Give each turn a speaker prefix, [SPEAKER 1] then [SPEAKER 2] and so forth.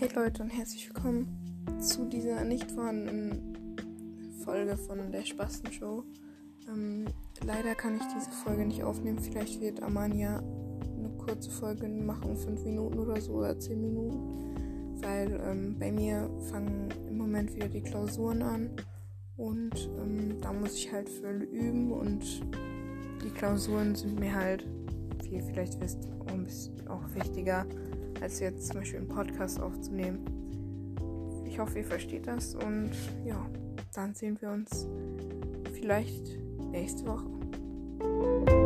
[SPEAKER 1] Leute und herzlich willkommen zu dieser nicht vorhandenen Folge von der Spastenshow. Ähm, leider kann ich diese Folge nicht aufnehmen. Vielleicht wird Amania eine kurze Folge machen, 5 Minuten oder so oder 10 Minuten. Weil ähm, bei mir fangen im Moment wieder die Klausuren an und ähm, da muss ich halt viel üben und die Klausuren sind mir halt, wie ihr vielleicht wisst, auch, ein bisschen, auch wichtiger als jetzt zum Beispiel einen Podcast aufzunehmen. Ich hoffe, ihr versteht das und ja, dann sehen wir uns vielleicht nächste Woche.